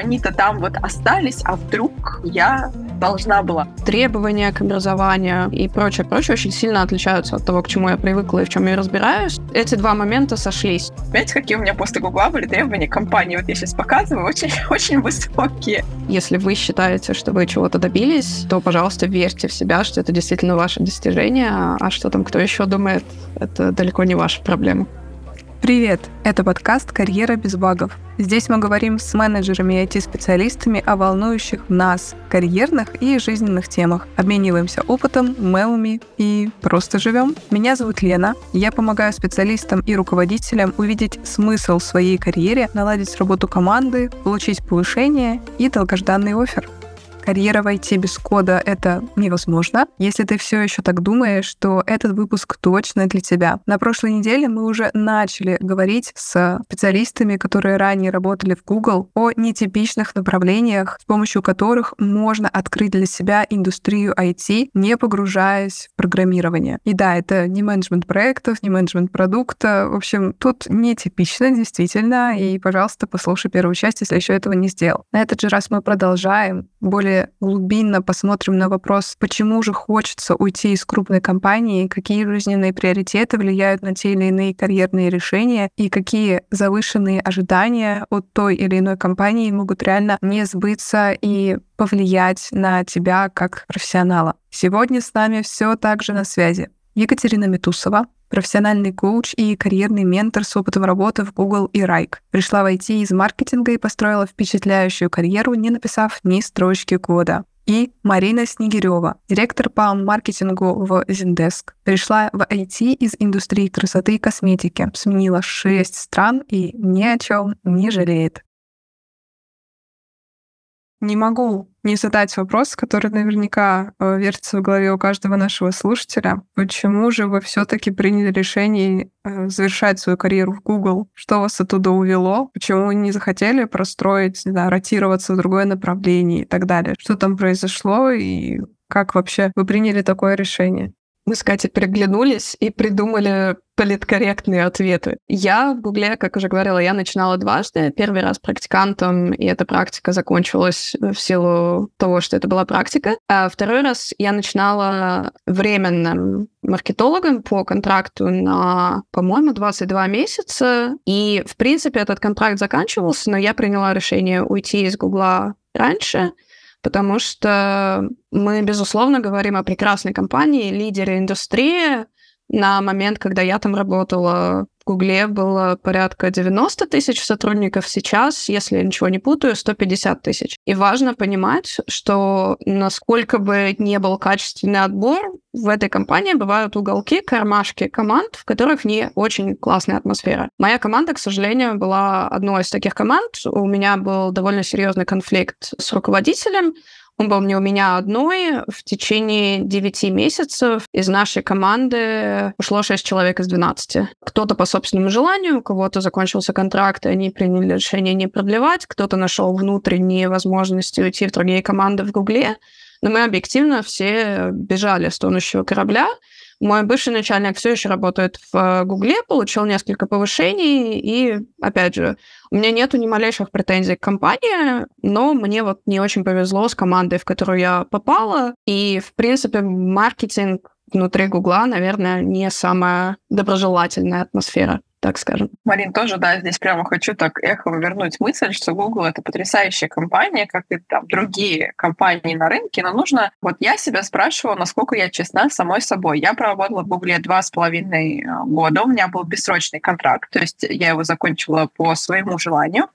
они-то там вот остались, а вдруг я должна была. Требования к образованию и прочее, прочее очень сильно отличаются от того, к чему я привыкла и в чем я разбираюсь. Эти два момента сошлись. Знаете, какие у меня после Гугла были требования компании? Вот я сейчас показываю, очень, очень высокие. Если вы считаете, что вы чего-то добились, то, пожалуйста, верьте в себя, что это действительно ваше достижение, а что там кто еще думает, это далеко не ваша проблема. Привет! Это подкаст «Карьера без багов». Здесь мы говорим с менеджерами и IT-специалистами о волнующих нас карьерных и жизненных темах. Обмениваемся опытом, мемами и просто живем. Меня зовут Лена. Я помогаю специалистам и руководителям увидеть смысл в своей карьере, наладить работу команды, получить повышение и долгожданный офер карьера IT без кода — это невозможно. Если ты все еще так думаешь, то этот выпуск точно для тебя. На прошлой неделе мы уже начали говорить с специалистами, которые ранее работали в Google, о нетипичных направлениях, с помощью которых можно открыть для себя индустрию IT, не погружаясь в программирование. И да, это не менеджмент проектов, не менеджмент продукта. В общем, тут нетипично, действительно. И, пожалуйста, послушай первую часть, если еще этого не сделал. На этот же раз мы продолжаем более глубинно посмотрим на вопрос, почему же хочется уйти из крупной компании, какие жизненные приоритеты влияют на те или иные карьерные решения и какие завышенные ожидания от той или иной компании могут реально не сбыться и повлиять на тебя как профессионала. Сегодня с нами все также на связи. Екатерина Метусова, профессиональный коуч и карьерный ментор с опытом работы в Google и Райк. Пришла в IT из маркетинга и построила впечатляющую карьеру, не написав ни строчки кода. И Марина Снегирева, директор по маркетингу в Zendesk. Пришла в IT из индустрии красоты и косметики, сменила шесть стран и ни о чем не жалеет. Не могу не задать вопрос, который наверняка э, вертится в голове у каждого нашего слушателя. Почему же вы все-таки приняли решение э, завершать свою карьеру в Google? Что вас оттуда увело? Почему вы не захотели простроить, не знаю, ротироваться в другое направление и так далее? Что там произошло и как вообще вы приняли такое решение? Мы с Катей переглянулись и придумали политкорректные ответы. Я в Гугле, как уже говорила, я начинала дважды. Первый раз практикантом, и эта практика закончилась в силу того, что это была практика. А второй раз я начинала временным маркетологом по контракту на, по-моему, 22 месяца. И, в принципе, этот контракт заканчивался, но я приняла решение уйти из Гугла раньше, потому что мы, безусловно, говорим о прекрасной компании, лидере индустрии. На момент, когда я там работала, Гугле было порядка 90 тысяч сотрудников. Сейчас, если я ничего не путаю, 150 тысяч. И важно понимать, что насколько бы не был качественный отбор, в этой компании бывают уголки, кармашки команд, в которых не очень классная атмосфера. Моя команда, к сожалению, была одной из таких команд. У меня был довольно серьезный конфликт с руководителем, он был не у меня одной. В течение 9 месяцев из нашей команды ушло 6 человек из 12. Кто-то по собственному желанию, у кого-то закончился контракт, и они приняли решение не продлевать, кто-то нашел внутренние возможности уйти в другие команды в Гугле. Но мы объективно все бежали с тонущего корабля, мой бывший начальник все еще работает в Гугле, получил несколько повышений, и, опять же, у меня нету ни малейших претензий к компании, но мне вот не очень повезло с командой, в которую я попала, и, в принципе, маркетинг внутри Гугла, наверное, не самая доброжелательная атмосфера так скажем. Марин, тоже, да, здесь прямо хочу так эхо вернуть мысль, что Google — это потрясающая компания, как и там другие компании на рынке, но нужно... Вот я себя спрашивала, насколько я честна самой собой. Я проработала в Google два с половиной э, года, у меня был бессрочный контракт, то есть я его закончила по своему желанию.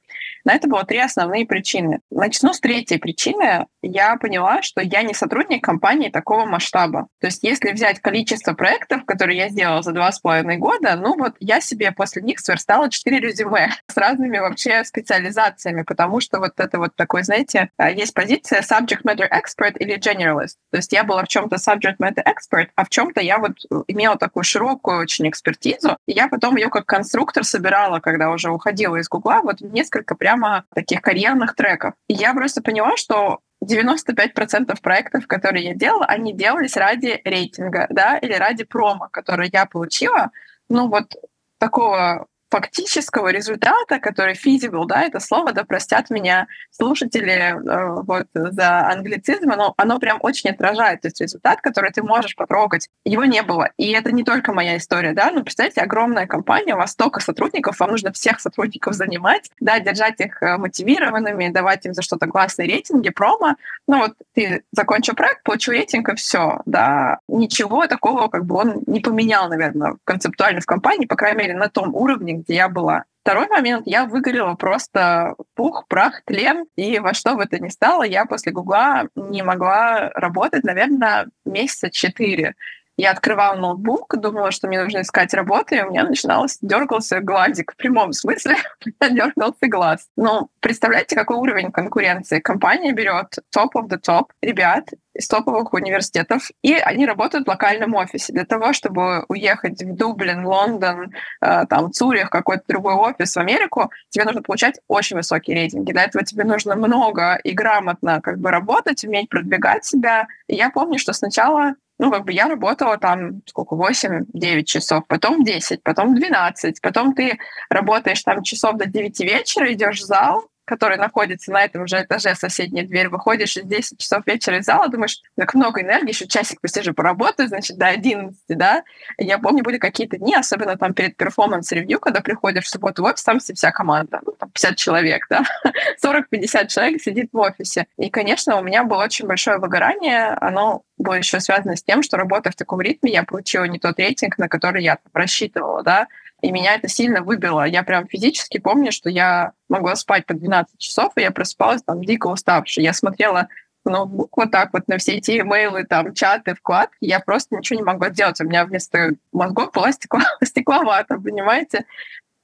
На это было три основные причины. Начну с третьей причины. Я поняла, что я не сотрудник компании такого масштаба. То есть если взять количество проектов, которые я сделала за два с половиной года, ну вот я себе после них сверстала четыре резюме с разными вообще специализациями, потому что вот это вот такой, знаете, а, есть позиция subject matter expert или generalist. То есть я была в чем-то subject matter expert, а в чем-то я вот имела такую широкую очень экспертизу, и я потом ее как конструктор собирала, когда уже уходила из Гугла, вот несколько прямо таких карьерных треков. И я просто поняла, что 95% проектов, которые я делала, они делались ради рейтинга, да, или ради промо, который я получила. Ну вот такого фактического результата, который feasible, да, это слово, да, простят меня слушатели э, вот за англицизм, но оно прям очень отражает, то есть результат, который ты можешь потрогать, его не было. И это не только моя история, да, ну, представьте, огромная компания, у вас столько сотрудников, вам нужно всех сотрудников занимать, да, держать их э, мотивированными, давать им за что-то классные рейтинги, промо, ну, вот ты закончил проект, получил рейтинг, и все, да, ничего такого, как бы он не поменял, наверное, концептуально в компании, по крайней мере, на том уровне, где я была. Второй момент, я выгорела просто пух, прах, тлен, и во что бы то ни стало, я после Гугла не могла работать, наверное, месяца четыре. Я открывала ноутбук, думала, что мне нужно искать работу, и у меня начиналось, дергался глазик в прямом смысле, дергался глаз. Ну, представляете, какой уровень конкуренции? Компания берет top of the top ребят из топовых университетов, и они работают в локальном офисе. Для того, чтобы уехать в Дублин, Лондон, э, там, Цюрих, какой-то другой офис в Америку, тебе нужно получать очень высокие рейтинги. Для этого тебе нужно много и грамотно как бы работать, уметь продвигать себя. И я помню, что сначала ну, как бы я работала там сколько, 8-9 часов, потом 10, потом 12, потом ты работаешь там часов до 9 вечера, идешь в зал, который находится на этом же этаже, соседняя дверь, выходишь из 10 часов вечера из зала, думаешь, так много энергии, еще часик посижу поработаю, значит, до 11, да. Я помню, были какие-то дни, особенно там перед performance review, когда приходишь в субботу в офис, там вся команда, ну, там 50 человек, да, 40-50 человек сидит в офисе. И, конечно, у меня было очень большое выгорание, оно было еще связано с тем, что работая в таком ритме, я получила не тот рейтинг, на который я рассчитывала, да, и меня это сильно выбило. Я прям физически помню, что я могла спать по 12 часов, и я просыпалась там дико уставшей. Я смотрела ноутбук вот так вот на все эти имейлы, там, чаты, вкладки, я просто ничего не могла делать. У меня вместо мозгов была стекло, стекловато, понимаете?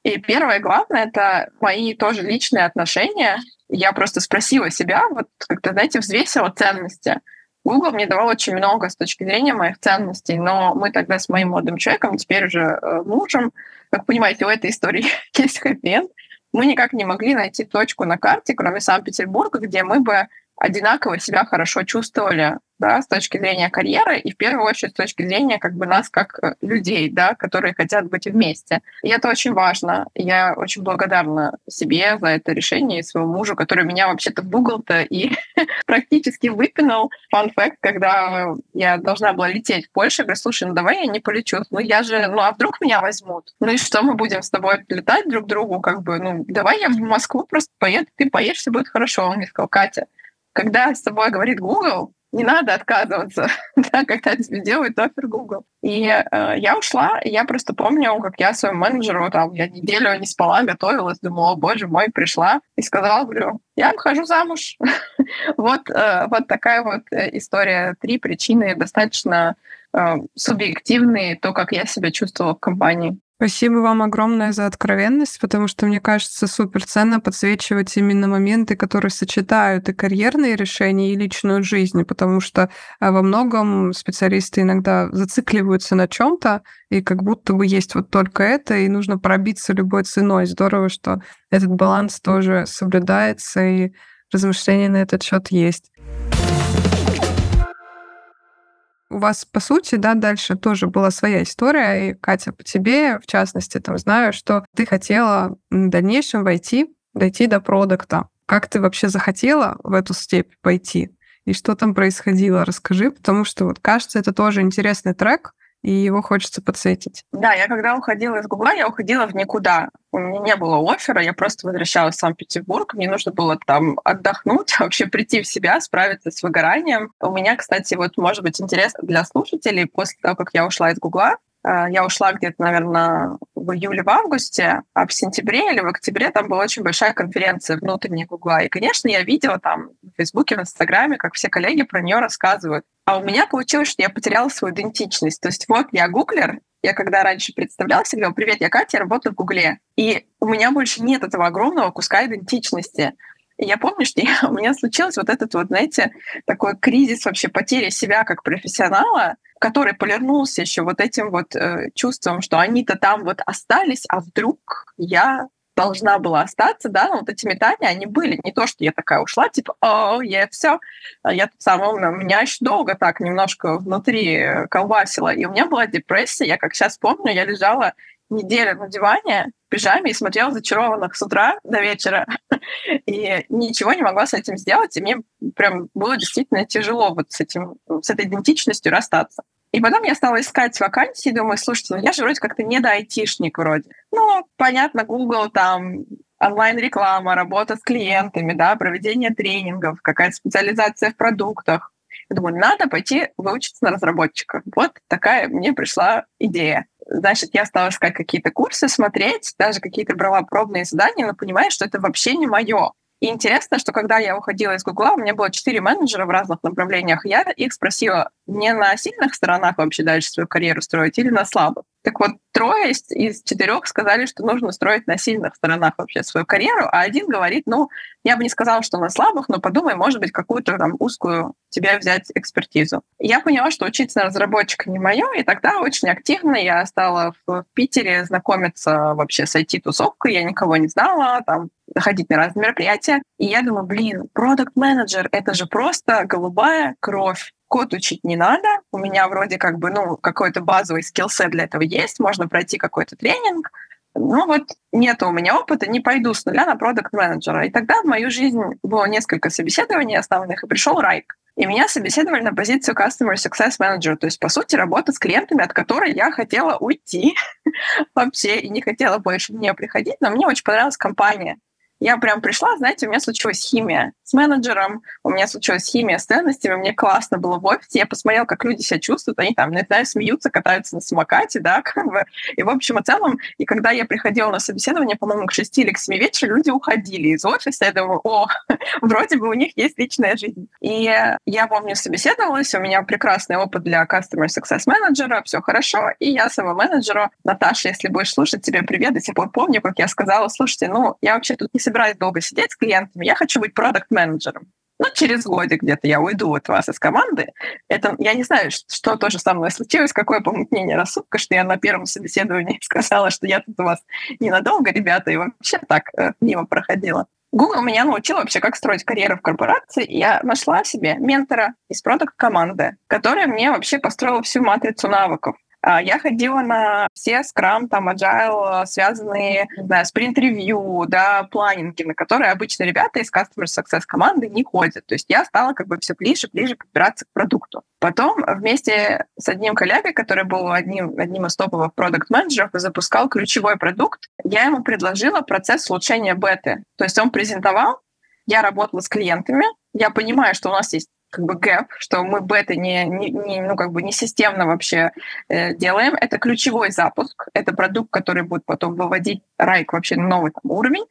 И первое главное — это мои тоже личные отношения. Я просто спросила себя, вот как-то, знаете, взвесила ценности. Google мне давал очень много с точки зрения моих ценностей, но мы тогда с моим молодым человеком, теперь уже э, мужем, как понимаете, у этой истории есть хэппи Мы никак не могли найти точку на карте, кроме Санкт-Петербурга, где мы бы одинаково себя хорошо чувствовали да, с точки зрения карьеры и в первую очередь с точки зрения как бы нас как э, людей, да, которые хотят быть вместе. И это очень важно. Я очень благодарна себе за это решение и своему мужу, который меня вообще-то Google-то и практически выпинул. Фан факт, когда я должна была лететь в Польшу, я говорю, слушай, ну давай я не полечу. Ну я же, ну а вдруг меня возьмут? Ну и что мы будем с тобой летать друг к другу? Как бы, ну давай я в Москву просто поеду, ты поедешь, все будет хорошо. Он мне сказал, Катя, когда с тобой говорит Google, не надо отказываться, да, когда тебе делают офер Google. И э, я ушла, и я просто помню, как я своему менеджеру, там, я неделю не спала, готовилась, думала, боже мой, пришла и сказала, говорю, я выхожу замуж. вот, э, вот такая вот э, история. Три причины достаточно э, субъективные, то, как я себя чувствовала в компании. Спасибо вам огромное за откровенность, потому что, мне кажется, супер ценно подсвечивать именно моменты, которые сочетают и карьерные решения, и личную жизнь, потому что а, во многом специалисты иногда зацикливаются на чем то и как будто бы есть вот только это, и нужно пробиться любой ценой. Здорово, что этот баланс тоже соблюдается, и размышления на этот счет есть у вас, по сути, да, дальше тоже была своя история, и, Катя, по тебе, в частности, там, знаю, что ты хотела в дальнейшем войти, дойти до продукта. Как ты вообще захотела в эту степь пойти? И что там происходило? Расскажи, потому что, вот, кажется, это тоже интересный трек, и его хочется подсветить. Да, я когда уходила из Гугла, я уходила в никуда. У меня не было оффера, я просто возвращалась в Санкт-Петербург, мне нужно было там отдохнуть, вообще прийти в себя, справиться с выгоранием. У меня, кстати, вот может быть интересно для слушателей, после того, как я ушла из Гугла, я ушла где-то, наверное, в июле, в августе, а в сентябре или в октябре там была очень большая конференция внутренняя Гугла. И, конечно, я видела там в Фейсбуке, в Инстаграме, как все коллеги про нее рассказывают. А у меня получилось, что я потеряла свою идентичность. То есть вот я гуглер, я когда раньше представляла себя, говорила, привет, я Катя, я работаю в Гугле. И у меня больше нет этого огромного куска идентичности. И я помню, что я, у меня случилось вот этот вот, знаете, такой кризис вообще потери себя как профессионала, который полирнулся еще вот этим вот э, чувством, что они-то там вот остались, а вдруг я должна была остаться, да, вот эти метания, они были. Не то, что я такая ушла, типа, о, я все, я тут самая умная. Меня еще долго так немножко внутри колбасило. И у меня была депрессия. Я как сейчас помню, я лежала неделю на диване, пижаме и смотрела «Зачарованных» с утра до вечера. И ничего не могла с этим сделать. И мне прям было действительно тяжело вот с, этим, с этой идентичностью расстаться. И потом я стала искать вакансии, думаю, слушайте, ну я же вроде как-то не до айтишник вроде. Ну, понятно, Google там онлайн-реклама, работа с клиентами, да, проведение тренингов, какая-то специализация в продуктах. Я думаю, надо пойти выучиться на разработчика. Вот такая мне пришла идея. Значит, я стала искать какие-то курсы, смотреть, даже какие-то брала пробные задания, но понимаю, что это вообще не мое. И интересно, что когда я уходила из Гугла, у меня было четыре менеджера в разных направлениях. Я их спросила, не на сильных сторонах вообще дальше свою карьеру строить или на слабых. Так вот, трое из четырех сказали, что нужно строить на сильных сторонах вообще свою карьеру, а один говорит, ну, я бы не сказала, что на слабых, но подумай, может быть, какую-то там узкую тебе взять экспертизу. Я поняла, что учиться на разработчика не мое, и тогда очень активно я стала в Питере знакомиться вообще с IT-тусовкой, я никого не знала, там ходить на разные мероприятия. И я думаю, блин, продукт менеджер это же просто голубая кровь код учить не надо. У меня вроде как бы, ну, какой-то базовый скиллсет для этого есть, можно пройти какой-то тренинг. Ну вот нет у меня опыта, не пойду с нуля на продукт менеджера И тогда в мою жизнь было несколько собеседований основных, и пришел Райк. И меня собеседовали на позицию Customer Success Manager, то есть, по сути, работа с клиентами, от которой я хотела уйти вообще и не хотела больше мне приходить, но мне очень понравилась компания. Я прям пришла, знаете, у меня случилась химия с менеджером, у меня случилась химия с ценностями, мне классно было в офисе, я посмотрела, как люди себя чувствуют, они там, не знаю, смеются, катаются на самокате, да, как бы. И в общем и целом, и когда я приходила на собеседование, по-моему, к 6 или к 7 вечера, люди уходили из офиса, я думаю, о, вроде бы у них есть личная жизнь. И я помню, собеседовалась, у меня прекрасный опыт для Customer Success менеджера, все хорошо, и я своему менеджеру, Наташа, если будешь слушать, тебе привет, до сих пор помню, как я сказала, слушайте, ну, я вообще тут не собираюсь долго сидеть с клиентами, я хочу быть продукт-менеджером. Ну, через годик где-то я уйду от вас из команды. Это, я не знаю, что тоже со мной случилось, какое помутнение рассудка, что я на первом собеседовании сказала, что я тут у вас ненадолго, ребята, и вообще так э, мимо проходила. Google меня научил вообще, как строить карьеру в корпорации. И я нашла себе ментора из продукт-команды, который мне вообще построил всю матрицу навыков. А, я ходила на все скрам, там, agile, связанные, знаю, спринт-ревью, да, планинги, на которые обычно ребята из Customer Success команды не ходят. То есть я стала как бы все ближе, ближе подбираться к продукту. Потом вместе с одним коллегой, который был одним, одним из топовых продукт-менеджеров запускал ключевой продукт, я ему предложила процесс улучшения беты. То есть он презентовал, я работала с клиентами, я понимаю, что у нас есть как бы гэп, что мы бета не, не, не, ну, как бы не системно вообще э, делаем. Это ключевой запуск, это продукт, который будет потом выводить Райк вообще на новый там, уровень.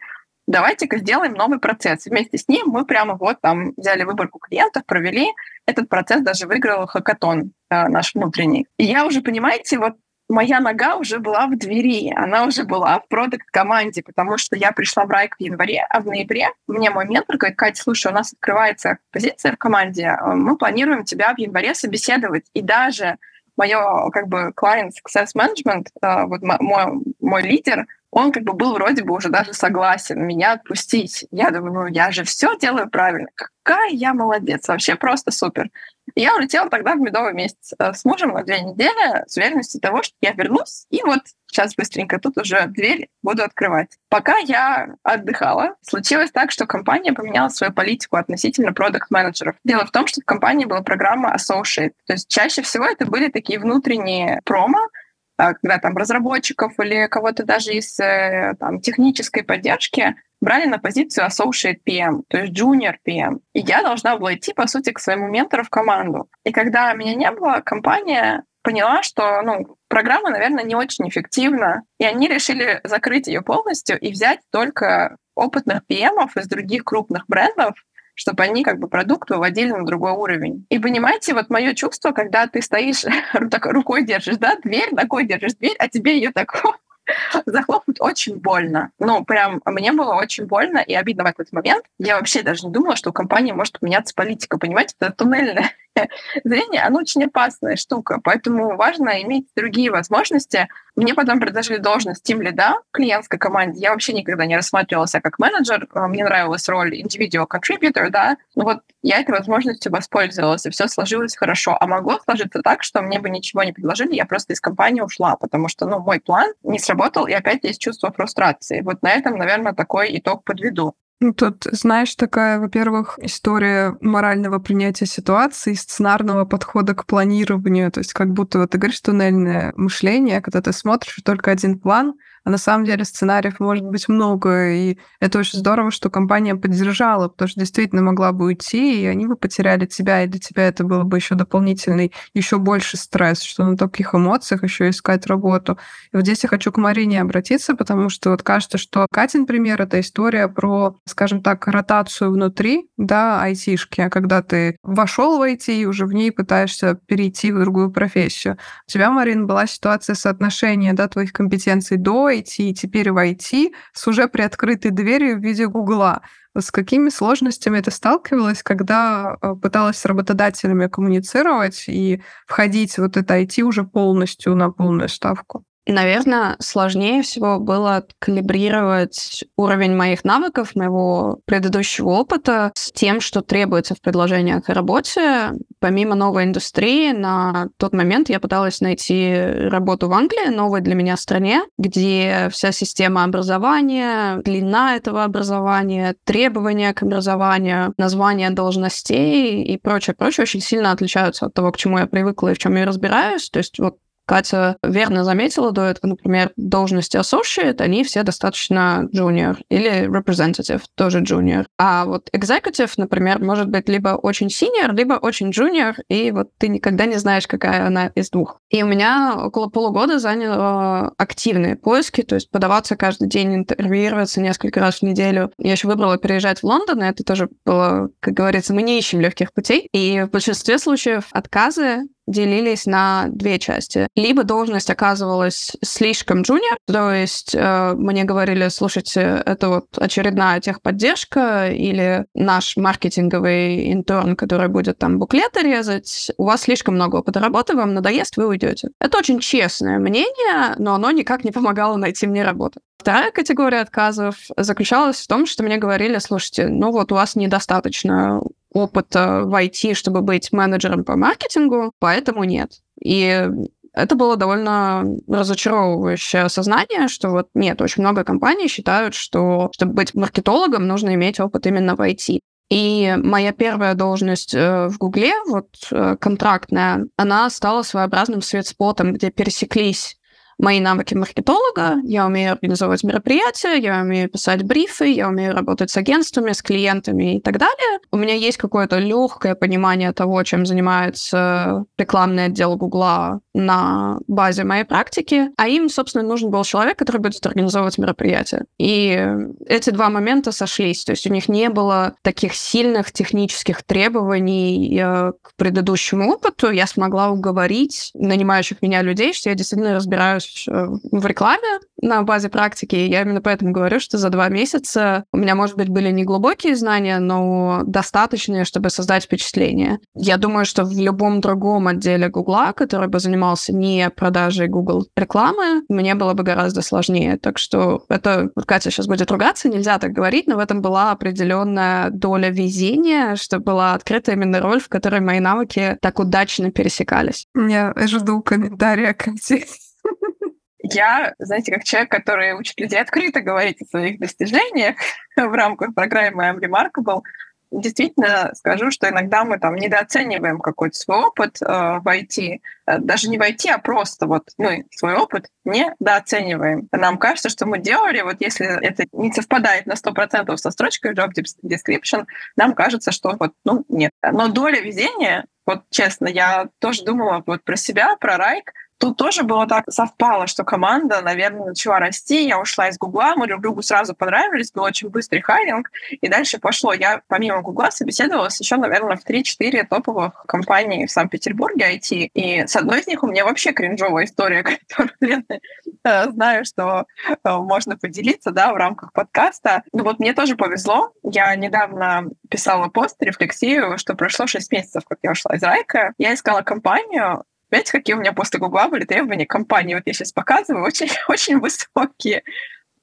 Давайте-ка сделаем новый процесс. Вместе с ним мы прямо вот там взяли выборку клиентов, провели. Этот процесс даже выиграл хакатон э, наш внутренний. И я уже, понимаете, вот моя нога уже была в двери, она уже была в продукт-команде, потому что я пришла в Райк в январе, а в ноябре мне мой ментор говорит, Катя, слушай, у нас открывается позиция в команде, мы планируем тебя в январе собеседовать, и даже мое как бы client success management, э, вот мой, мой лидер, он как бы был вроде бы уже даже согласен меня отпустить. Я думаю, ну я же все делаю правильно. Какая я молодец, вообще просто супер. И я улетела тогда в медовый месяц э, с мужем на две недели с уверенностью того, что я вернусь, и вот сейчас быстренько тут уже дверь буду открывать. Пока я отдыхала, случилось так, что компания поменяла свою политику относительно продукт-менеджеров. Дело в том, что в компании была программа Associate. То есть чаще всего это были такие внутренние промо, когда там разработчиков или кого-то даже из э, там, технической поддержки брали на позицию associate PM, то есть junior PM. И я должна была идти, по сути, к своему ментору в команду. И когда меня не было, компания поняла, что ну, программа, наверное, не очень эффективна, и они решили закрыть ее полностью и взять только опытных PM из других крупных брендов, чтобы они как бы продукт выводили на другой уровень. И понимаете, вот мое чувство, когда ты стоишь, так рукой держишь, да, дверь, ногой держишь дверь, а тебе ее так захлопнуть очень больно. Ну, прям мне было очень больно и обидно в этот момент. Я вообще даже не думала, что у компании может поменяться политика. Понимаете, это туннельное зрение, оно очень опасная штука, поэтому важно иметь другие возможности. Мне потом предложили должность тим лида в клиентской команде. Я вообще никогда не рассматривала себя как менеджер. А, мне нравилась роль individual contributor, да. Но вот я этой возможностью воспользовалась, и все сложилось хорошо. А могло сложиться так, что мне бы ничего не предложили, я просто из компании ушла, потому что, ну, мой план не сработал, и опять есть чувство фрустрации. Вот на этом, наверное, такой итог подведу. Ну, тут, знаешь, такая, во-первых, история морального принятия ситуации, сценарного подхода к планированию. То есть как будто вот ты говоришь туннельное мышление, когда ты смотришь только один план, а на самом деле сценариев может быть много, и это очень здорово, что компания поддержала, потому что действительно могла бы уйти, и они бы потеряли тебя, и для тебя это было бы еще дополнительный, еще больше стресс, что на таких эмоциях еще искать работу. И вот здесь я хочу к Марине обратиться, потому что вот кажется, что Катин пример — это история про, скажем так, ротацию внутри, да, айтишки, когда ты вошел в IT и уже в ней пытаешься перейти в другую профессию. У тебя, Марин, была ситуация соотношения, да, твоих компетенций до IT и теперь в IT с уже приоткрытой дверью в виде Гугла. С какими сложностями ты сталкивалась, когда э, пыталась с работодателями коммуницировать и входить в вот это IT уже полностью на полную ставку? Наверное, сложнее всего было калибрировать уровень моих навыков, моего предыдущего опыта с тем, что требуется в предложениях о работе. Помимо новой индустрии, на тот момент я пыталась найти работу в Англии, новой для меня стране, где вся система образования, длина этого образования, требования к образованию, названия должностей и прочее, прочее очень сильно отличаются от того, к чему я привыкла и в чем я разбираюсь. То есть вот Катя верно заметила до этого, например, должности associate, они все достаточно junior, или representative, тоже junior. А вот executive, например, может быть либо очень senior, либо очень junior, и вот ты никогда не знаешь, какая она из двух. И у меня около полугода заняло активные поиски, то есть подаваться каждый день, интервьюироваться несколько раз в неделю. Я еще выбрала переезжать в Лондон, и это тоже было, как говорится, мы не ищем легких путей. И в большинстве случаев отказы делились на две части. Либо должность оказывалась слишком джуниор, то есть э, мне говорили, слушайте, это вот очередная техподдержка или наш маркетинговый интерн, который будет там буклеты резать, у вас слишком много опыта работы, вам надоест, вы уйдете. Это очень честное мнение, но оно никак не помогало найти мне работу. Вторая категория отказов заключалась в том, что мне говорили, слушайте, ну вот у вас недостаточно опыта в IT, чтобы быть менеджером по маркетингу, поэтому нет. И это было довольно разочаровывающее осознание, что вот нет, очень много компаний считают, что чтобы быть маркетологом, нужно иметь опыт именно в IT. И моя первая должность э, в Гугле, вот э, контрактная, она стала своеобразным светспотом, где пересеклись мои навыки маркетолога, я умею организовывать мероприятия, я умею писать брифы, я умею работать с агентствами, с клиентами и так далее. У меня есть какое-то легкое понимание того, чем занимается рекламный отдел Гугла на базе моей практики, а им, собственно, нужен был человек, который будет организовывать мероприятия. И эти два момента сошлись, то есть у них не было таких сильных технических требований э, к предыдущему опыту. Я смогла уговорить нанимающих меня людей, что я действительно разбираюсь Э, в рекламе на базе практики. Я именно поэтому говорю, что за два месяца у меня, может быть, были не глубокие знания, но достаточные, чтобы создать впечатление. Я думаю, что в любом другом отделе Гугла, который бы занимался не продажей Google рекламы, мне было бы гораздо сложнее. Так что это, Катя сейчас будет ругаться, нельзя так говорить, но в этом была определенная доля везения, что была открыта именно роль, в которой мои навыки так удачно пересекались. Я жду комментария, Катя. Я, знаете, как человек, который учит людей открыто говорить о своих достижениях в рамках программы I'm Remarkable, действительно скажу, что иногда мы там недооцениваем какой-то свой опыт э, в IT, э, даже не в IT, а просто вот мы свой опыт недооцениваем. Нам кажется, что мы делали, вот если это не совпадает на 100% со строчкой job description, нам кажется, что вот, ну, нет. Но доля везения, вот честно, я тоже думала вот про себя, про Райк, тут тоже было так совпало, что команда, наверное, начала расти. Я ушла из Гугла, мы друг другу сразу понравились, был очень быстрый хайринг, и дальше пошло. Я помимо Гугла собеседовалась еще, наверное, в 3-4 топовых компании в Санкт-Петербурге IT. И с одной из них у меня вообще кринжовая история, которую я знаю, что э, можно поделиться да, в рамках подкаста. Ну вот мне тоже повезло. Я недавно писала пост, рефлексию, что прошло 6 месяцев, как я ушла из Райка. Я искала компанию, Понимаете, какие у меня после Гугла были требования компании? Вот я сейчас показываю, очень, очень высокие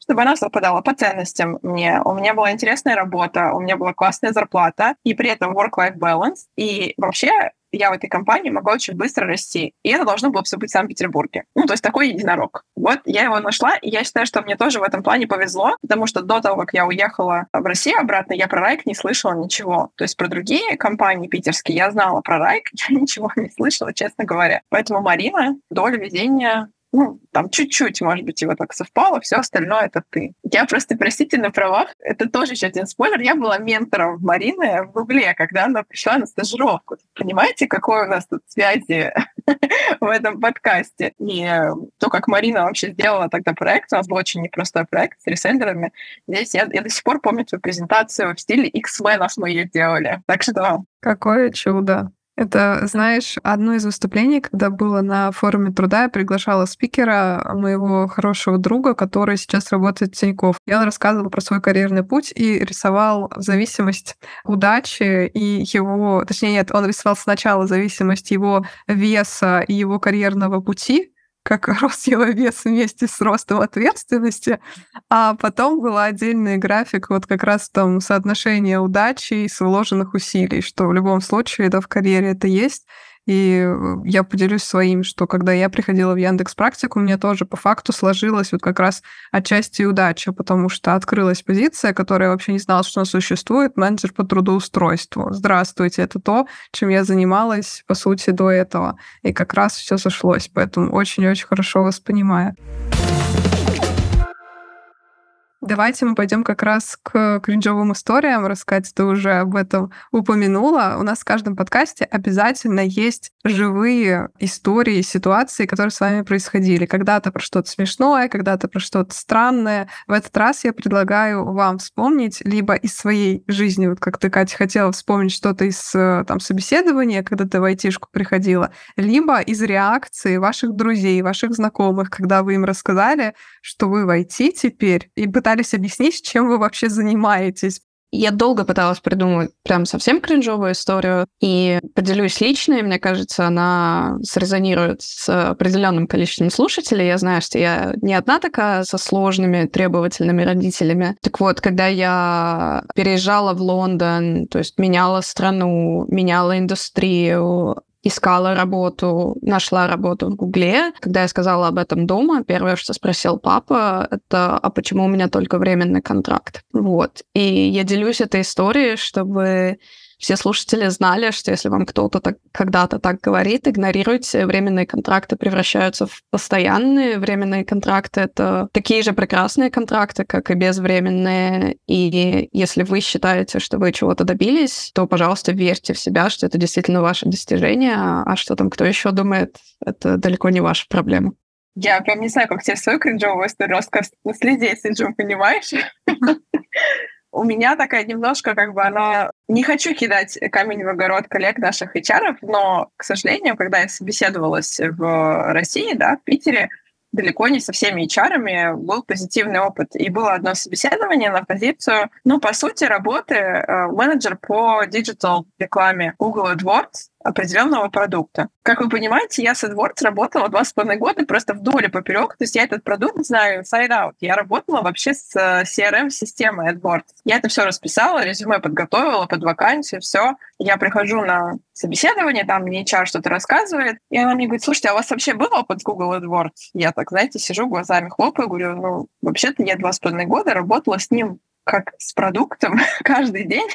чтобы она совпадала по ценностям мне. У меня была интересная работа, у меня была классная зарплата, и при этом work-life balance. И вообще я в этой компании могла очень быстро расти. И это должно было все быть в Санкт-Петербурге. Ну, то есть такой единорог. Вот я его нашла, и я считаю, что мне тоже в этом плане повезло, потому что до того, как я уехала в Россию обратно, я про Райк не слышала ничего. То есть про другие компании питерские я знала про Райк, я ничего не слышала, честно говоря. Поэтому Марина, доля везения ну, там чуть-чуть, может быть, его так совпало, все остальное это ты. Я просто, простите, на правах, это тоже еще один спойлер, я была ментором Марины в Гугле, когда она пришла на стажировку. Понимаете, какой у нас тут связи в этом подкасте? И то, как Марина вообще сделала тогда проект, у нас был очень непростой проект с реселлерами. Здесь я, я до сих пор помню твою презентацию в стиле X-менов мы ее делали. Так что... Какое чудо! Это, знаешь, одно из выступлений, когда было на форуме труда, я приглашала спикера, моего хорошего друга, который сейчас работает в Тинькофф. И он рассказывал про свой карьерный путь и рисовал зависимость удачи и его... Точнее, нет, он рисовал сначала зависимость его веса и его карьерного пути, как рос его вес вместе с ростом ответственности, а потом был отдельный график вот как раз там соотношение удачи и вложенных усилий, что в любом случае да, в карьере это есть, и э, я поделюсь своим, что когда я приходила в Яндекс Практику, мне тоже по факту сложилась вот как раз отчасти удача, потому что открылась позиция, которая вообще не знала, что она существует, менеджер по трудоустройству. Здравствуйте, это то, чем я занималась, по сути, до этого. И как раз все сошлось, поэтому очень-очень хорошо вас понимаю. Давайте мы пойдем как раз к кринжовым историям. Рассказать ты уже об этом упомянула. У нас в каждом подкасте обязательно есть живые истории, ситуации, которые с вами происходили. Когда-то про что-то смешное, когда-то про что-то странное. В этот раз я предлагаю вам вспомнить либо из своей жизни, вот как ты, Катя, хотела вспомнить что-то из э, там собеседования, когда ты в айтишку приходила, либо из реакции ваших друзей, ваших знакомых, когда вы им рассказали, что вы в IT теперь, и пытались пытались объяснить, чем вы вообще занимаетесь. Я долго пыталась придумать прям совсем кринжовую историю, и поделюсь личной, мне кажется, она срезонирует с определенным количеством слушателей. Я знаю, что я не одна такая со сложными, требовательными родителями. Так вот, когда я переезжала в Лондон, то есть меняла страну, меняла индустрию, искала работу, нашла работу в Гугле. Когда я сказала об этом дома, первое, что спросил папа, это «А почему у меня только временный контракт?» Вот. И я делюсь этой историей, чтобы все слушатели знали, что если вам кто-то так, когда-то так говорит, игнорируйте. Временные контракты превращаются в постоянные. Временные контракты — это такие же прекрасные контракты, как и безвременные. И если вы считаете, что вы чего-то добились, то, пожалуйста, верьте в себя, что это действительно ваше достижение. А что там кто еще думает, это далеко не ваша проблема. Я прям не знаю, как тебе свою кринжовую историю рассказать. Следи, сиджу, понимаешь? у меня такая немножко, как бы она... Не хочу кидать камень в огород коллег наших HR, но, к сожалению, когда я собеседовалась в России, да, в Питере, далеко не со всеми HR был позитивный опыт. И было одно собеседование на позицию, ну, по сути, работы э, менеджер по digital рекламе Google AdWords определенного продукта. Как вы понимаете, я с AdWords работала два с половиной года просто вдоль и поперек. То есть я этот продукт знаю inside out. Я работала вообще с э, CRM-системой AdWords. Я это все расписала, резюме подготовила под вакансию, все. Я прихожу на собеседование, там мне HR что-то рассказывает, и она мне говорит, слушайте, а у вас вообще был опыт Google AdWords? Я так, знаете, сижу, глазами хлопаю, говорю, ну, вообще-то я два с половиной года работала с ним как с продуктом каждый день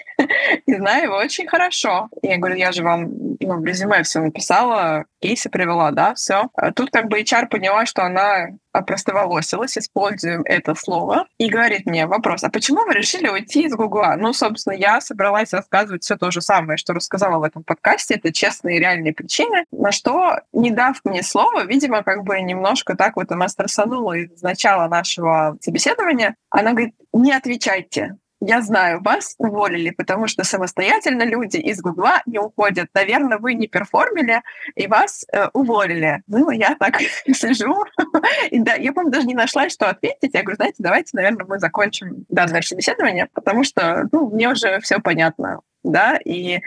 и знаю его очень хорошо. Я говорю, я же вам ну, в резюме все написала, кейсы привела, да, все. А тут как бы HR поняла, что она опростоволосилась, используем это слово, и говорит мне вопрос, а почему вы решили уйти из Гугла? Ну, собственно, я собралась рассказывать все то же самое, что рассказала в этом подкасте, это честные реальные причины, на что, не дав мне слова, видимо, как бы немножко так вот она стрессанула из начала нашего собеседования, она говорит, не отвечайте, я знаю, вас уволили, потому что самостоятельно люди из Гугла не уходят. Наверное, вы не перформили, и вас э, уволили. Ну, я так сижу. и да, я, по-моему, даже не нашла, что ответить. Я говорю, знаете, давайте, наверное, мы закончим данное собеседование, потому что, ну, мне уже все понятно. Да, и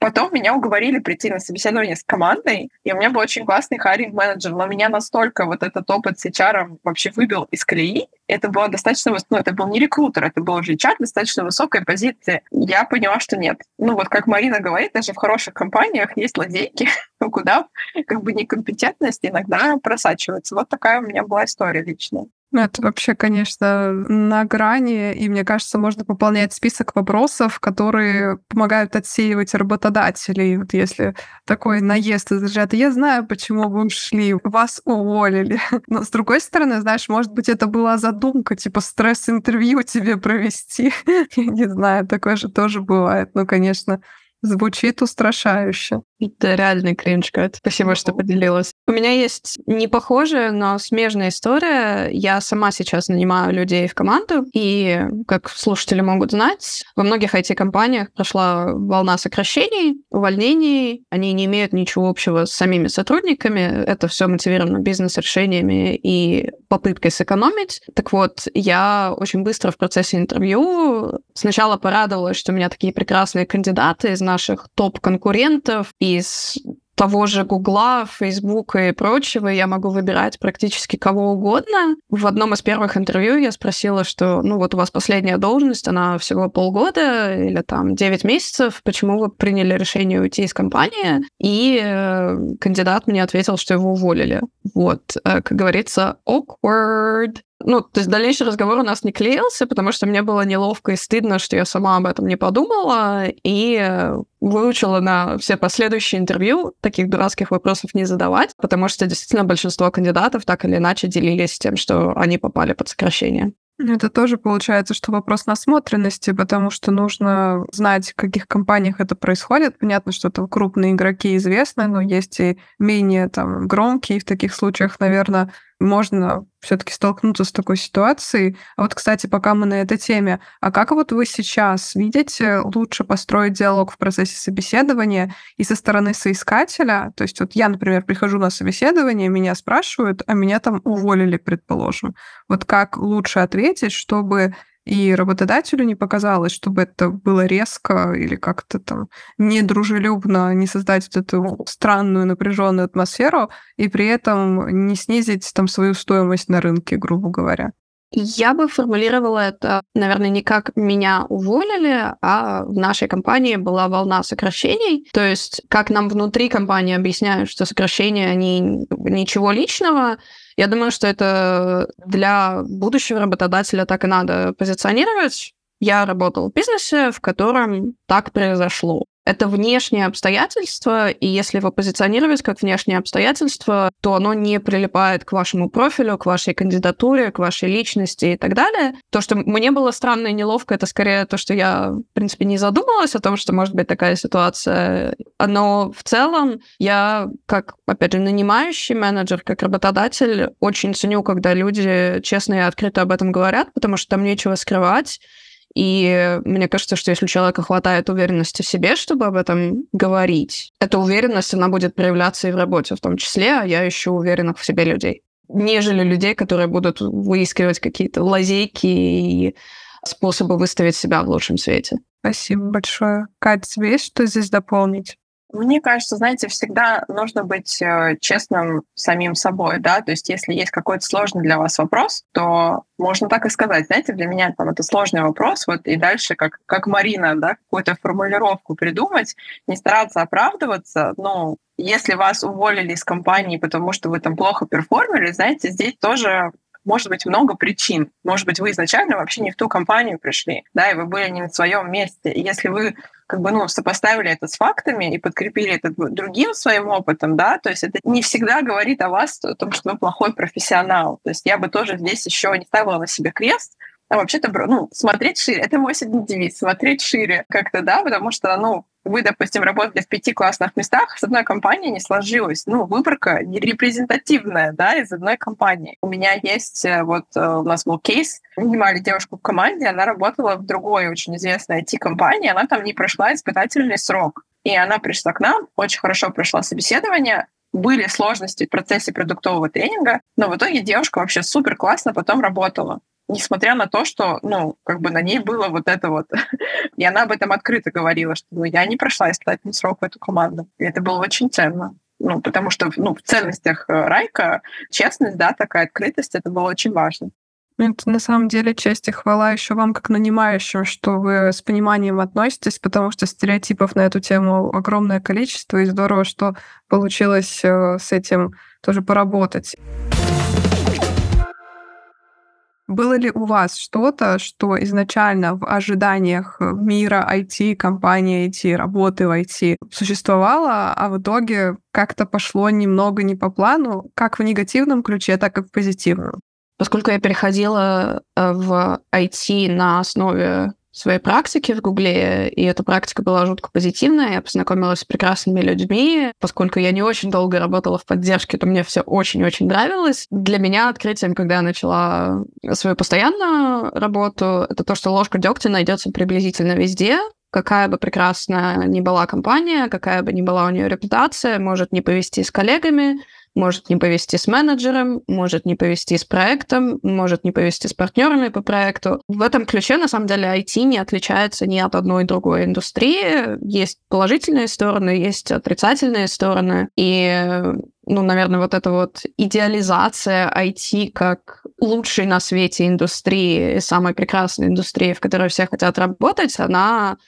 Потом меня уговорили прийти на собеседование с командой, и у меня был очень классный хайринг менеджер, но меня настолько вот этот опыт с HR вообще выбил из колеи. Это было достаточно, ну, это был не рекрутер, это был уже HR достаточно высокой позиции. Я поняла, что нет. Ну, вот как Марина говорит, даже в хороших компаниях есть лазейки, куда как бы некомпетентность иногда просачивается. Вот такая у меня была история личная. Ну, это вообще, конечно, на грани, и мне кажется, можно пополнять список вопросов, которые помогают отсеивать работодателей. Вот если такой наезд из разряда «я знаю, почему вы ушли, вас уволили». Но, с другой стороны, знаешь, может быть, это была задумка, типа стресс-интервью тебе провести. Я не знаю, такое же тоже бывает. Ну, конечно, Звучит устрашающе. Это реальный кринж, Кать. Спасибо, что поделилась. У меня есть не похожая, но смежная история. Я сама сейчас нанимаю людей в команду, и, как слушатели могут знать, во многих IT-компаниях прошла волна сокращений, увольнений. Они не имеют ничего общего с самими сотрудниками. Это все мотивировано бизнес-решениями и попыткой сэкономить. Так вот, я очень быстро в процессе интервью сначала порадовалась, что у меня такие прекрасные кандидаты из наших топ-конкурентов, из того же Гугла, Фейсбука и прочего, я могу выбирать практически кого угодно. В одном из первых интервью я спросила, что, ну вот у вас последняя должность, она всего полгода или там 9 месяцев, почему вы приняли решение уйти из компании? И э, кандидат мне ответил, что его уволили. Вот, э, как говорится, awkward. Ну, то есть дальнейший разговор у нас не клеился, потому что мне было неловко и стыдно, что я сама об этом не подумала, и выучила на все последующие интервью таких дурацких вопросов не задавать, потому что действительно большинство кандидатов так или иначе делились тем, что они попали под сокращение. Это тоже получается, что вопрос насмотренности, потому что нужно знать, в каких компаниях это происходит. Понятно, что там крупные игроки известны, но есть и менее там громкие. В таких случаях, наверное, можно все-таки столкнуться с такой ситуацией. А вот, кстати, пока мы на этой теме, а как вот вы сейчас видите лучше построить диалог в процессе собеседования и со стороны соискателя? То есть вот я, например, прихожу на собеседование, меня спрашивают, а меня там уволили, предположим. Вот как лучше ответить, чтобы и работодателю не показалось, чтобы это было резко или как-то там недружелюбно, не создать вот эту странную напряженную атмосферу и при этом не снизить там свою стоимость на рынке, грубо говоря. Я бы формулировала это, наверное, не как меня уволили, а в нашей компании была волна сокращений. То есть, как нам внутри компании объясняют, что сокращения, они ничего личного, я думаю, что это для будущего работодателя так и надо позиционировать. Я работал в бизнесе, в котором так произошло. Это внешнее обстоятельство, и если его позиционировать как внешнее обстоятельство, то оно не прилипает к вашему профилю, к вашей кандидатуре, к вашей личности и так далее. То, что мне было странно и неловко, это скорее то, что я, в принципе, не задумывалась о том, что может быть такая ситуация. Но в целом я, как, опять же, нанимающий менеджер, как работодатель, очень ценю, когда люди честно и открыто об этом говорят, потому что там нечего скрывать. И мне кажется, что если у человека хватает уверенности в себе, чтобы об этом говорить, эта уверенность, она будет проявляться и в работе в том числе, а я ищу уверенных в себе людей, нежели людей, которые будут выискивать какие-то лазейки и способы выставить себя в лучшем свете. Спасибо большое. Катя, тебе есть что здесь дополнить? Мне кажется, знаете, всегда нужно быть э, честным самим собой, да, то есть если есть какой-то сложный для вас вопрос, то можно так и сказать, знаете, для меня там это сложный вопрос, вот и дальше, как, как Марина, да, какую-то формулировку придумать, не стараться оправдываться, но если вас уволили из компании, потому что вы там плохо перформили, знаете, здесь тоже может быть много причин. Может быть, вы изначально вообще не в ту компанию пришли, да, и вы были не на своем месте. И если вы как бы, ну, сопоставили это с фактами и подкрепили это другим своим опытом, да, то есть это не всегда говорит о вас, о том, что вы плохой профессионал. То есть я бы тоже здесь еще не ставила на себе крест, а вообще-то, ну, смотреть шире. Это мой сегодня девиз. Смотреть шире как-то, да, потому что, ну, вы, допустим, работали в пяти классных местах, с одной компанией не сложилось. Ну, выборка не репрезентативная, да, из одной компании. У меня есть, э, вот э, у нас был кейс, нанимали девушку в команде, она работала в другой очень известной IT-компании, она там не прошла испытательный срок. И она пришла к нам, очень хорошо прошла собеседование, были сложности в процессе продуктового тренинга, но в итоге девушка вообще супер классно потом работала несмотря на то, что, ну, как бы на ней было вот это вот. И она об этом открыто говорила, что ну, я не прошла испытательный срок в эту команду. И это было очень ценно. Ну, потому что ну, в ценностях э, Райка честность, да, такая открытость, это было очень важно. Это на самом деле честь и хвала еще вам как нанимающим, что вы с пониманием относитесь, потому что стереотипов на эту тему огромное количество, и здорово, что получилось э, с этим тоже поработать. Было ли у вас что-то, что изначально в ожиданиях мира IT, компании IT, работы в IT существовало, а в итоге как-то пошло немного не по плану, как в негативном ключе, так и в позитивном? Поскольку я переходила э, в IT на основе своей практики в Гугле, и эта практика была жутко позитивная. Я познакомилась с прекрасными людьми. Поскольку я не очень долго работала в поддержке, то мне все очень-очень нравилось. Для меня открытием, когда я начала свою постоянную работу, это то, что ложка дегтя найдется приблизительно везде, какая бы прекрасная ни была компания, какая бы ни была у нее репутация, может не повести с коллегами, может не повести с менеджером, может не повести с проектом, может не повести с партнерами по проекту. В этом ключе, на самом деле, IT не отличается ни от одной другой индустрии. Есть положительные стороны, есть отрицательные стороны. И ну, наверное, вот эта вот идеализация IT как лучшей на свете индустрии, самой прекрасной индустрии, в которой все хотят работать, она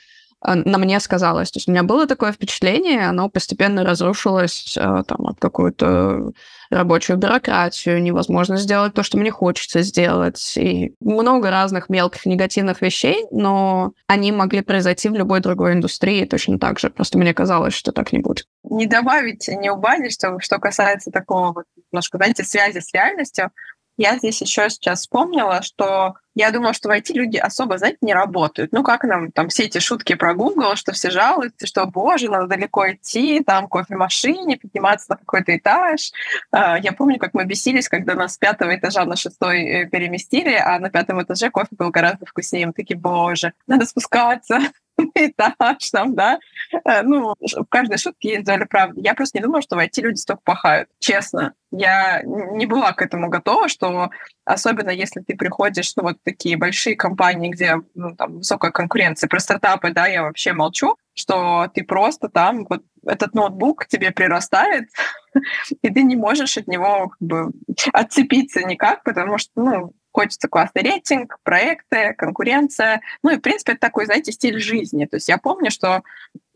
на мне сказалось. То есть у меня было такое впечатление, оно постепенно разрушилось э, там, от какую-то рабочую бюрократию, невозможно сделать то, что мне хочется сделать, и много разных мелких негативных вещей, но они могли произойти в любой другой индустрии точно так же. Просто мне казалось, что так не будет. Не добавить, не убавить, что, что касается такого вот немножко, знаете, связи с реальностью. Я здесь еще сейчас вспомнила, что я думала, что в IT люди особо, знаете, не работают. Ну, как нам там все эти шутки про Google, что все жалуются, что, боже, надо далеко идти, там кофемашине, подниматься на какой-то этаж. А, я помню, как мы бесились, когда нас с пятого этажа на шестой э, переместили, а на пятом этаже кофе был гораздо вкуснее. Мы такие, боже, надо спускаться этаж там, да. Э, ну, в каждой шутке есть доля правды. Я просто не думала, что в IT люди столько пахают. Честно. Я не была к этому готова, что особенно если ты приходишь, ну, вот такие большие компании, где ну, там высокая конкуренция, про стартапы, да, я вообще молчу, что ты просто там, вот этот ноутбук к тебе прирастает, и ты не можешь от него как бы отцепиться никак, потому что, ну, хочется классный рейтинг, проекты, конкуренция. Ну и, в принципе, это такой, знаете, стиль жизни. То есть я помню, что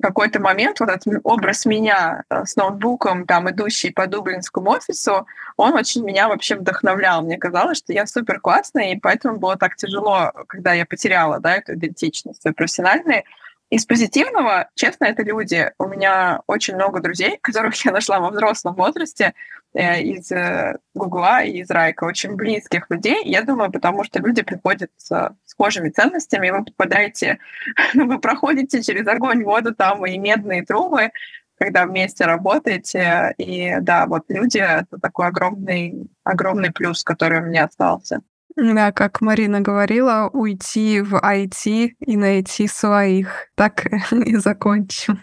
какой-то момент вот этот образ меня э, с ноутбуком, там, идущий по дублинскому офису, он очень меня вообще вдохновлял. Мне казалось, что я супер классная, и поэтому было так тяжело, когда я потеряла да, эту идентичность свою профессиональную. Из позитивного, честно, это люди. У меня очень много друзей, которых я нашла во взрослом возрасте, э, из э, Гугла и из Райка, очень близких людей. Я думаю, потому что люди приходят с схожими ценностями, и вы попадаете, вы проходите через огонь, воду там и медные трубы, когда вместе работаете. И да, вот люди — это такой огромный, огромный плюс, который у меня остался. Да, как Марина говорила, уйти в IT и найти своих. Так и закончим.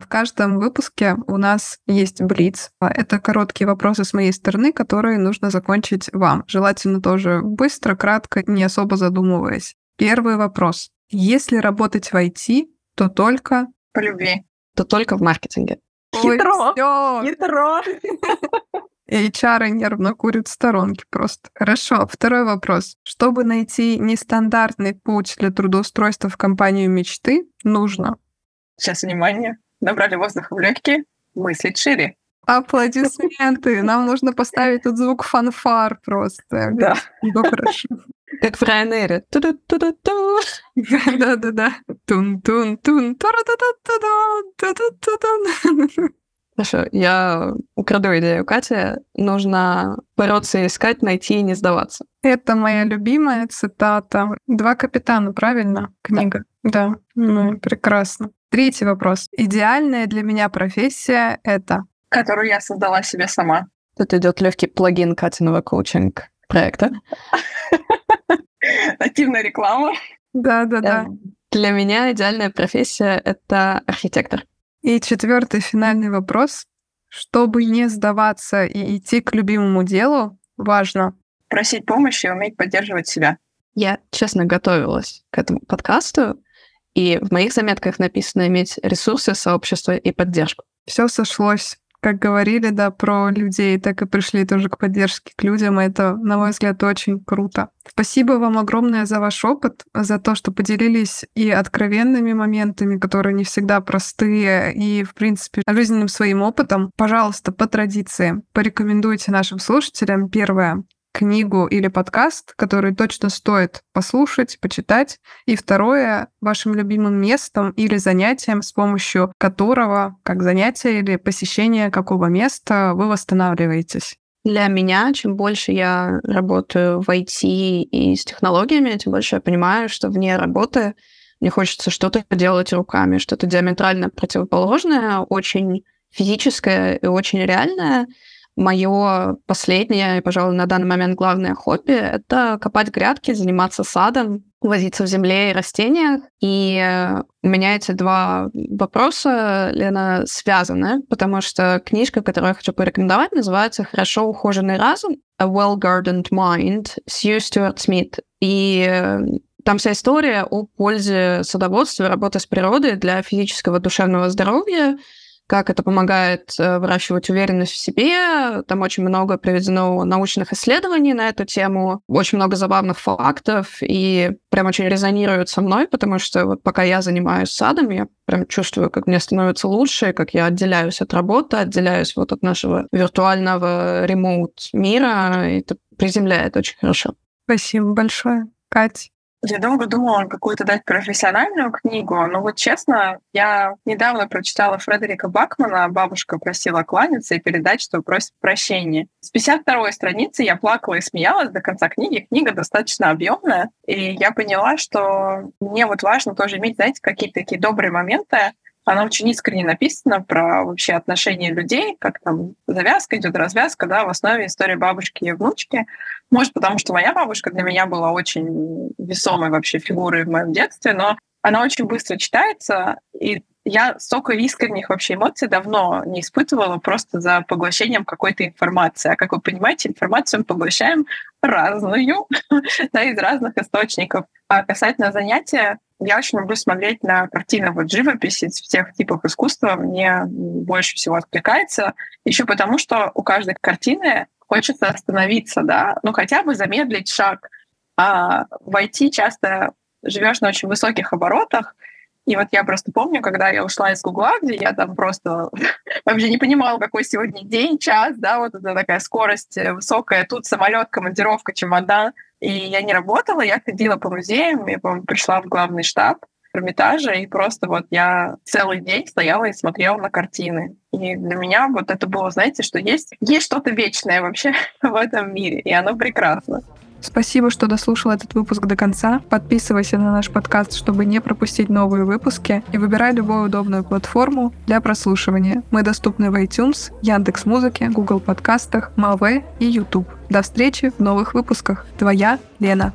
В каждом выпуске у нас есть блиц. Это короткие вопросы с моей стороны, которые нужно закончить вам. Желательно тоже быстро, кратко, не особо задумываясь. Первый вопрос. Если работать в IT, то только... По любви. То только в маркетинге. Хитро! Хитро! HR нервно курят в сторонке просто. Хорошо. Второй вопрос. Чтобы найти нестандартный путь для трудоустройства в компанию мечты, нужно... Сейчас, внимание. Набрали воздух в легкие. Мыслить шире. Аплодисменты. Нам нужно поставить тут звук фанфар просто. Да. Ну, хорошо. Как в Ryanair. Да-да-да. Тун-тун-тун. Хорошо, я украду идею Кати. Нужно бороться, искать, найти и не сдаваться. Это моя любимая цитата. «Два капитана», правильно? Книга. Да, ну, прекрасно. Третий вопрос. Идеальная для меня профессия — это? Которую я создала себе сама. Тут идет легкий плагин Катиного коучинг проекта. Нативная реклама. Да-да-да. Для меня идеальная профессия — это архитектор. И четвертый финальный вопрос. Чтобы не сдаваться и идти к любимому делу, важно просить помощи и уметь поддерживать себя. Я, честно, готовилась к этому подкасту, и в моих заметках написано иметь ресурсы, сообщества и поддержку. Все сошлось как говорили, да, про людей, так и пришли тоже к поддержке к людям. Это, на мой взгляд, очень круто. Спасибо вам огромное за ваш опыт, за то, что поделились и откровенными моментами, которые не всегда простые, и, в принципе, жизненным своим опытом. Пожалуйста, по традиции, порекомендуйте нашим слушателям, первое, книгу или подкаст, который точно стоит послушать, почитать. И второе, вашим любимым местом или занятием, с помощью которого, как занятие или посещение какого места, вы восстанавливаетесь. Для меня, чем больше я работаю в IT и с технологиями, тем больше я понимаю, что вне работы мне хочется что-то делать руками, что-то диаметрально противоположное, очень физическое и очень реальное, Мое последнее и, пожалуй, на данный момент главное хобби — это копать грядки, заниматься садом, возиться в земле и растениях. И э, у меня эти два вопроса, Лена, связаны, потому что книжка, которую я хочу порекомендовать, называется «Хорошо ухоженный разум» — «A Well-Gardened Mind» Сью Стюарт Смит. И э, там вся история о пользе садоводства, работы с природой для физического и душевного здоровья, как это помогает э, выращивать уверенность в себе. Там очень много приведено научных исследований на эту тему, очень много забавных фактов, и прям очень резонирует со мной, потому что вот пока я занимаюсь садом, я прям чувствую, как мне становится лучше, как я отделяюсь от работы, отделяюсь вот от нашего виртуального ремоут мира, и это приземляет очень хорошо. Спасибо большое, Катя. Я долго думала какую-то дать профессиональную книгу, но вот честно, я недавно прочитала Фредерика Бакмана «Бабушка просила кланяться и передать, что просит прощения». С 52-й страницы я плакала и смеялась до конца книги. Книга достаточно объемная, и я поняла, что мне вот важно тоже иметь, знаете, какие-то такие добрые моменты, она очень искренне написана про вообще отношения людей, как там завязка идет, развязка, да, в основе история бабушки и внучки. Может, потому что моя бабушка для меня была очень весомой вообще фигурой в моем детстве, но она очень быстро читается, и я столько искренних вообще эмоций давно не испытывала просто за поглощением какой-то информации. А как вы понимаете, информацию мы поглощаем разную, да, из разных источников. А касательно занятия, я очень люблю смотреть на картины вот живописи всех типов искусства. Мне больше всего откликается. Еще потому, что у каждой картины хочется остановиться, да, ну хотя бы замедлить шаг. А войти часто живешь на очень высоких оборотах, и вот я просто помню, когда я ушла из Гугла, где я там просто вообще не понимала, какой сегодня день, час, да, вот это такая скорость высокая, тут самолет, командировка, чемодан. И я не работала, я ходила по музеям, я, по пришла в главный штаб Эрмитажа, и просто вот я целый день стояла и смотрела на картины. И для меня вот это было, знаете, что есть, есть что-то вечное вообще в этом мире, и оно прекрасно. Спасибо, что дослушал этот выпуск до конца. Подписывайся на наш подкаст, чтобы не пропустить новые выпуски, и выбирай любую удобную платформу для прослушивания. Мы доступны в iTunes, Яндекс Музыке, Google подкастах, Малве и YouTube. До встречи в новых выпусках. Твоя Лена.